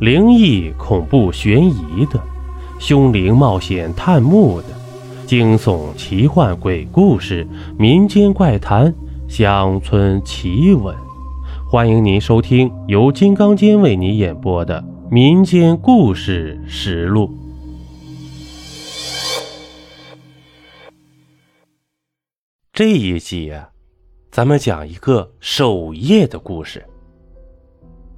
灵异、恐怖、悬疑的，凶灵冒险探墓的，惊悚、奇幻、鬼故事、民间怪谈、乡村奇闻，欢迎您收听由金刚间为您演播的《民间故事实录》。这一集呀，咱们讲一个守夜的故事。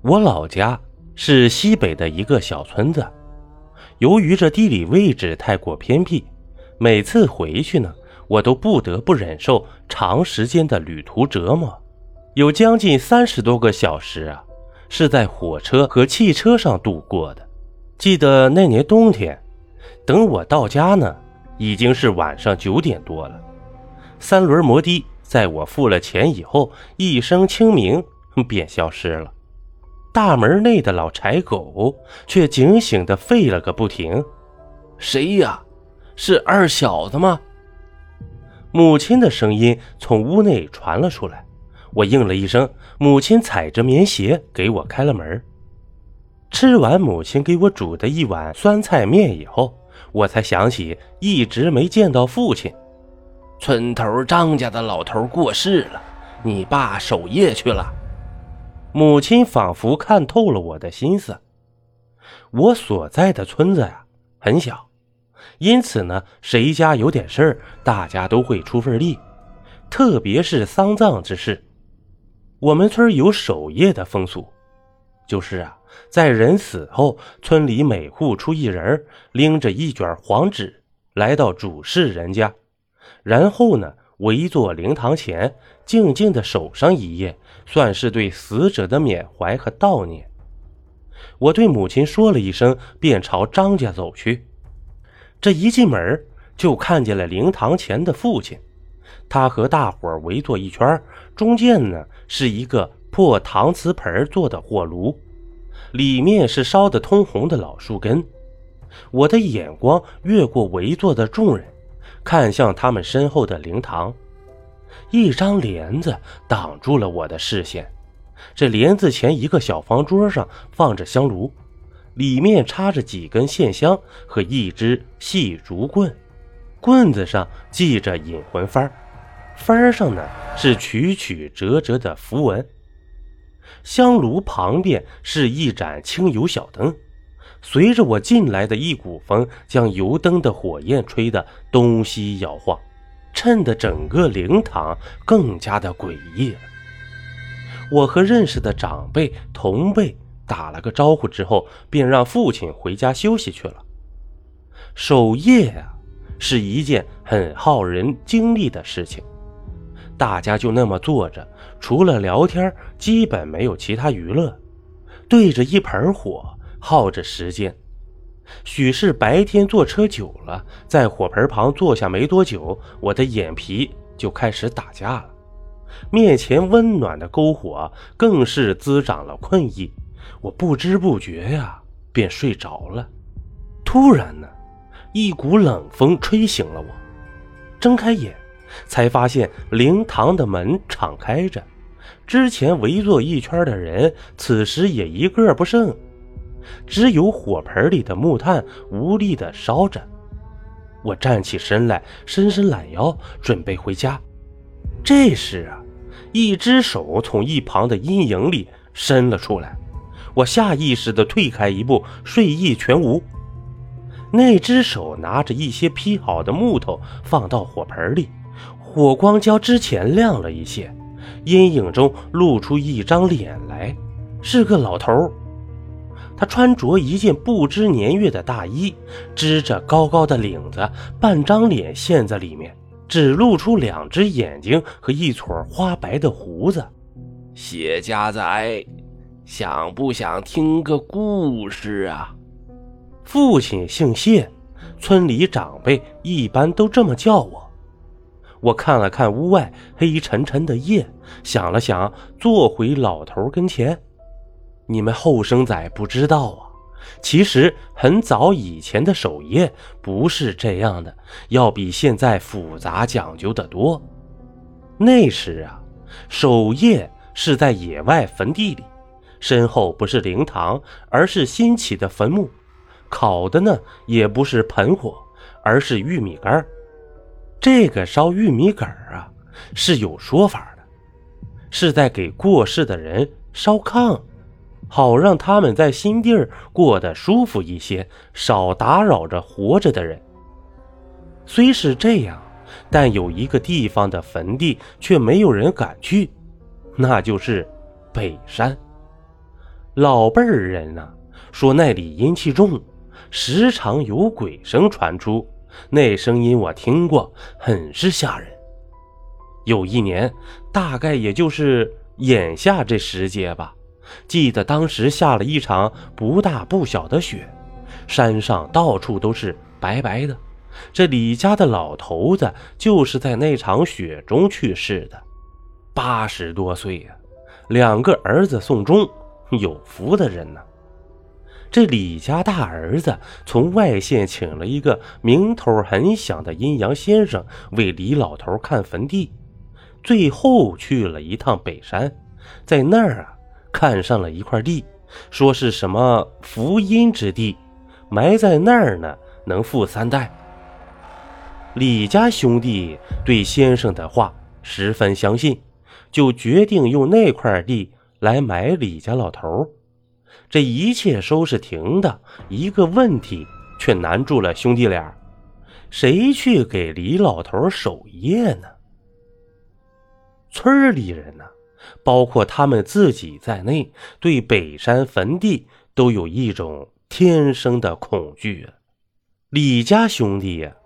我老家。是西北的一个小村子，由于这地理位置太过偏僻，每次回去呢，我都不得不忍受长时间的旅途折磨，有将近三十多个小时啊，是在火车和汽车上度过的。记得那年冬天，等我到家呢，已经是晚上九点多了。三轮摩的在我付了钱以后，一声清鸣便消失了。大门内的老柴狗却警醒地吠了个不停。谁呀？是二小子吗？母亲的声音从屋内传了出来。我应了一声，母亲踩着棉鞋给我开了门。吃完母亲给我煮的一碗酸菜面以后，我才想起一直没见到父亲。村头张家的老头过世了，你爸守夜去了。母亲仿佛看透了我的心思。我所在的村子呀很小，因此呢，谁家有点事儿，大家都会出份力。特别是丧葬之事，我们村有守夜的风俗，就是啊，在人死后，村里每户出一人，拎着一卷黄纸来到主事人家，然后呢。围坐灵堂前，静静的守上一夜，算是对死者的缅怀和悼念。我对母亲说了一声，便朝张家走去。这一进门，就看见了灵堂前的父亲，他和大伙围坐一圈，中间呢是一个破搪瓷盆做的火炉，里面是烧得通红的老树根。我的眼光越过围坐的众人。看向他们身后的灵堂，一张帘子挡住了我的视线。这帘子前一个小方桌上放着香炉，里面插着几根线香和一支细竹棍，棍子上系着引魂幡，幡上呢是曲曲折折的符文。香炉旁边是一盏清油小灯。随着我进来的一股风，将油灯的火焰吹得东西摇晃，衬得整个灵堂更加的诡异了。我和认识的长辈同辈打了个招呼之后，便让父亲回家休息去了。守夜啊，是一件很耗人精力的事情。大家就那么坐着，除了聊天，基本没有其他娱乐，对着一盆火。耗着时间，许是白天坐车久了，在火盆旁坐下没多久，我的眼皮就开始打架了。面前温暖的篝火更是滋长了困意，我不知不觉呀便睡着了。突然呢，一股冷风吹醒了我，睁开眼，才发现灵堂的门敞开着，之前围坐一圈的人此时也一个不剩。只有火盆里的木炭无力地烧着。我站起身来，伸伸懒腰，准备回家。这时啊，一只手从一旁的阴影里伸了出来，我下意识地退开一步，睡意全无。那只手拿着一些劈好的木头放到火盆里，火光较之前亮了一些，阴影中露出一张脸来，是个老头。他穿着一件不知年月的大衣，支着高高的领子，半张脸陷在里面，只露出两只眼睛和一撮花白的胡子。谢家仔，想不想听个故事啊？父亲姓谢，村里长辈一般都这么叫我。我看了看屋外黑沉沉的夜，想了想，坐回老头跟前。你们后生仔不知道啊，其实很早以前的守夜不是这样的，要比现在复杂讲究的多。那时啊，守夜是在野外坟地里，身后不是灵堂，而是新起的坟墓。烤的呢，也不是盆火，而是玉米杆这个烧玉米杆啊，是有说法的，是在给过世的人烧炕，好让他们在新地儿过得舒服一些，少打扰着活着的人。虽是这样，但有一个地方的坟地却没有人敢去，那就是北山。老辈儿人呐，说那里阴气重。时常有鬼声传出，那声音我听过，很是吓人。有一年，大概也就是眼下这时节吧，记得当时下了一场不大不小的雪，山上到处都是白白的。这李家的老头子就是在那场雪中去世的，八十多岁呀，两个儿子送终，有福的人呢。这李家大儿子从外县请了一个名头很响的阴阳先生为李老头看坟地，最后去了一趟北山，在那儿啊看上了一块地，说是什么福荫之地，埋在那儿呢，能富三代。李家兄弟对先生的话十分相信，就决定用那块地来埋李家老头。这一切收拾停的一个问题，却难住了兄弟俩：谁去给李老头守夜呢？村里人呢，包括他们自己在内，对北山坟地都有一种天生的恐惧。李家兄弟呀，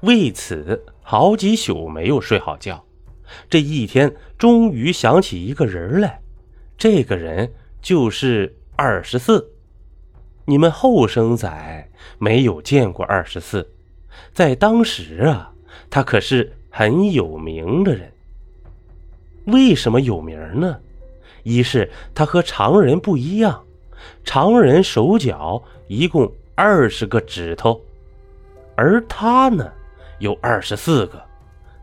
为此好几宿没有睡好觉。这一天，终于想起一个人来，这个人就是。二十四，你们后生仔没有见过二十四，在当时啊，他可是很有名的人。为什么有名呢？一是他和常人不一样，常人手脚一共二十个指头，而他呢有二十四个。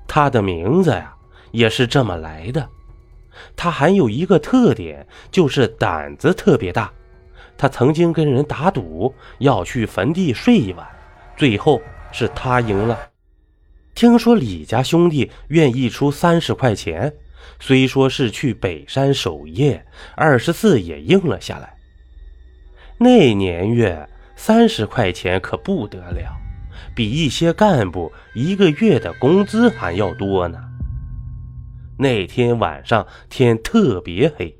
他的名字呀也是这么来的。他还有一个特点，就是胆子特别大。他曾经跟人打赌，要去坟地睡一晚，最后是他赢了。听说李家兄弟愿意出三十块钱，虽说是去北山守夜，二十四也应了下来。那年月三十块钱可不得了，比一些干部一个月的工资还要多呢。那天晚上天特别黑，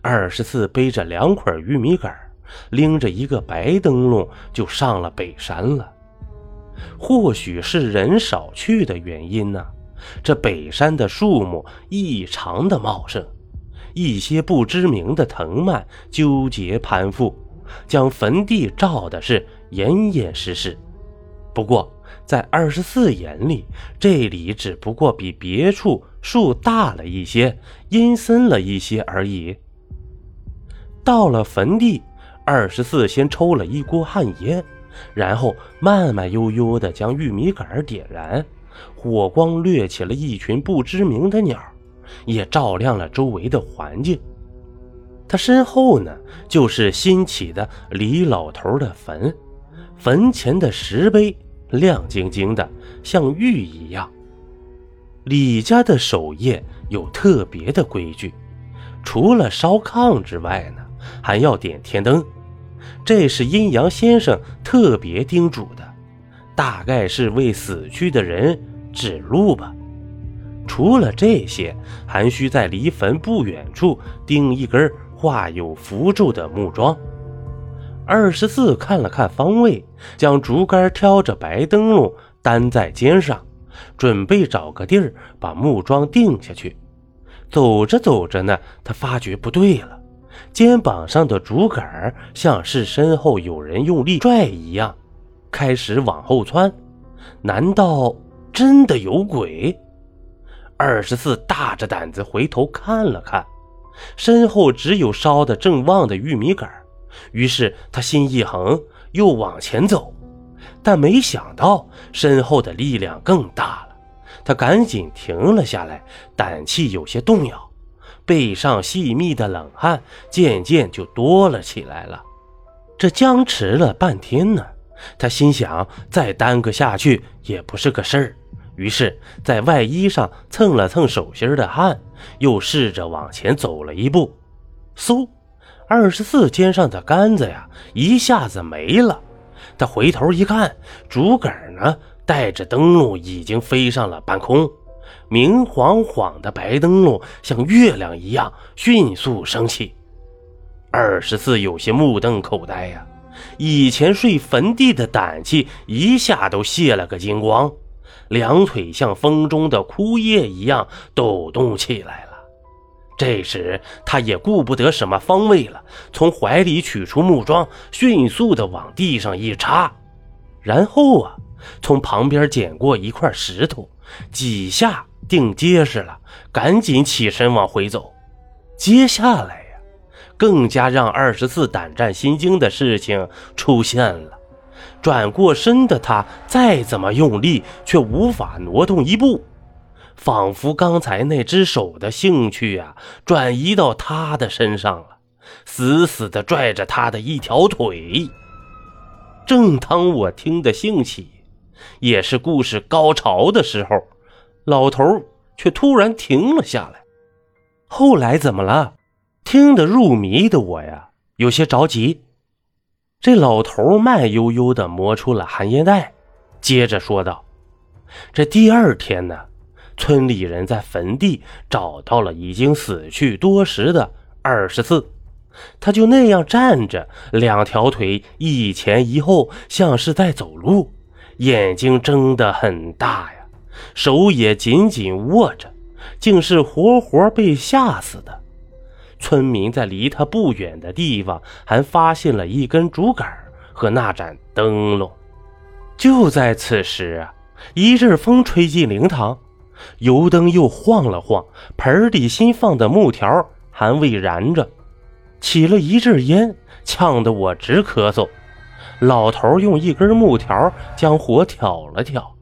二十四背着两捆玉米杆，拎着一个白灯笼就上了北山了。或许是人少去的原因呢，这北山的树木异常的茂盛，一些不知名的藤蔓纠结攀附，将坟地罩的是严严实实。不过，在二十四眼里，这里只不过比别处树大了一些，阴森了一些而已。到了坟地，二十四先抽了一锅旱烟，然后慢慢悠悠地将玉米杆点燃，火光掠起了一群不知名的鸟，也照亮了周围的环境。他身后呢，就是新起的李老头的坟，坟前的石碑。亮晶晶的，像玉一样。李家的守夜有特别的规矩，除了烧炕之外呢，还要点天灯。这是阴阳先生特别叮嘱的，大概是为死去的人指路吧。除了这些，还需在离坟不远处钉一根画有符咒的木桩。二十四看了看方位，将竹竿挑着白灯笼担在肩上，准备找个地儿把木桩定下去。走着走着呢，他发觉不对了，肩膀上的竹竿像是身后有人用力拽一样，开始往后窜。难道真的有鬼？二十四大着胆子回头看了看，身后只有烧得正旺的玉米杆。于是他心一横，又往前走，但没想到身后的力量更大了。他赶紧停了下来，胆气有些动摇。背上细密的冷汗渐渐就多了起来了。这僵持了半天呢，他心想再耽搁下去也不是个事儿，于是，在外衣上蹭了蹭手心的汗，又试着往前走了一步。嗖，二十四肩上的杆子呀，一下子没了。他回头一看，竹竿呢，带着灯笼已经飞上了半空，明晃晃的白灯笼像月亮一样迅速升起。二十四有些目瞪口呆呀，以前睡坟地的胆气一下都泄了个精光，两腿像风中的枯叶一样抖动起来了。这时，他也顾不得什么方位了，从怀里取出木桩，迅速的往地上一插，然后啊，从旁边捡过一块石头，几下定结实了，赶紧起身往回走。接下来。更加让二十四胆战心惊的事情出现了。转过身的他再怎么用力，却无法挪动一步，仿佛刚才那只手的兴趣啊，转移到他的身上了，死死地拽着他的一条腿。正当我听得兴起，也是故事高潮的时候，老头却突然停了下来。后来怎么了？听得入迷的我呀，有些着急。这老头慢悠悠地磨出了寒烟袋，接着说道：“这第二天呢，村里人在坟地找到了已经死去多时的二十四，他就那样站着，两条腿一前一后，像是在走路，眼睛睁得很大呀，手也紧紧握着，竟是活活被吓死的。”村民在离他不远的地方还发现了一根竹竿和那盏灯笼。就在此时啊，一阵风吹进灵堂，油灯又晃了晃，盆里新放的木条还未燃着，起了一阵烟，呛得我直咳嗽。老头用一根木条将火挑了挑，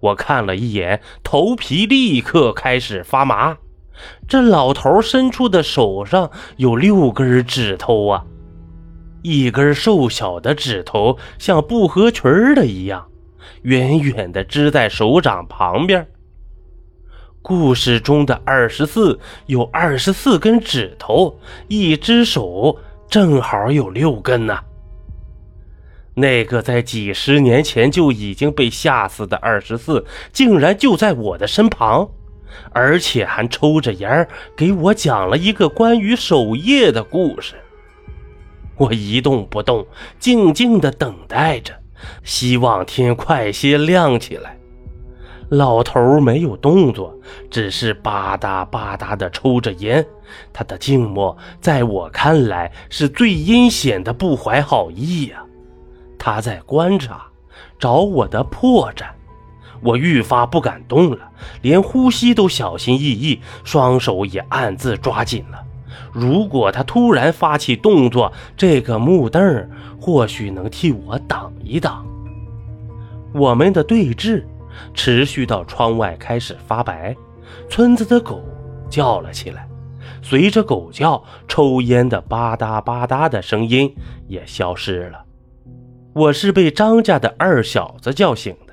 我看了一眼，头皮立刻开始发麻。这老头伸出的手上有六根指头啊，一根瘦小的指头像不合群的一样，远远的支在手掌旁边。故事中的二十四有二十四根指头，一只手正好有六根呐。那个在几十年前就已经被吓死的二十四，竟然就在我的身旁。而且还抽着烟给我讲了一个关于守夜的故事。我一动不动，静静的等待着，希望天快些亮起来。老头没有动作，只是吧嗒吧嗒的抽着烟。他的静默在我看来是最阴险的不怀好意呀。他在观察，找我的破绽。我愈发不敢动了，连呼吸都小心翼翼，双手也暗自抓紧了。如果他突然发起动作，这个木凳或许能替我挡一挡。我们的对峙持续到窗外开始发白，村子的狗叫了起来。随着狗叫，抽烟的吧嗒吧嗒的声音也消失了。我是被张家的二小子叫醒的。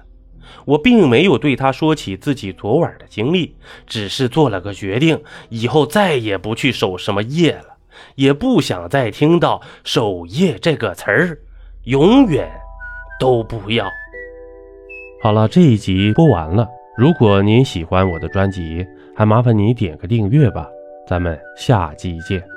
我并没有对他说起自己昨晚的经历，只是做了个决定，以后再也不去守什么夜了，也不想再听到“守夜”这个词儿，永远都不要。好了，这一集播完了。如果您喜欢我的专辑，还麻烦您点个订阅吧。咱们下集见。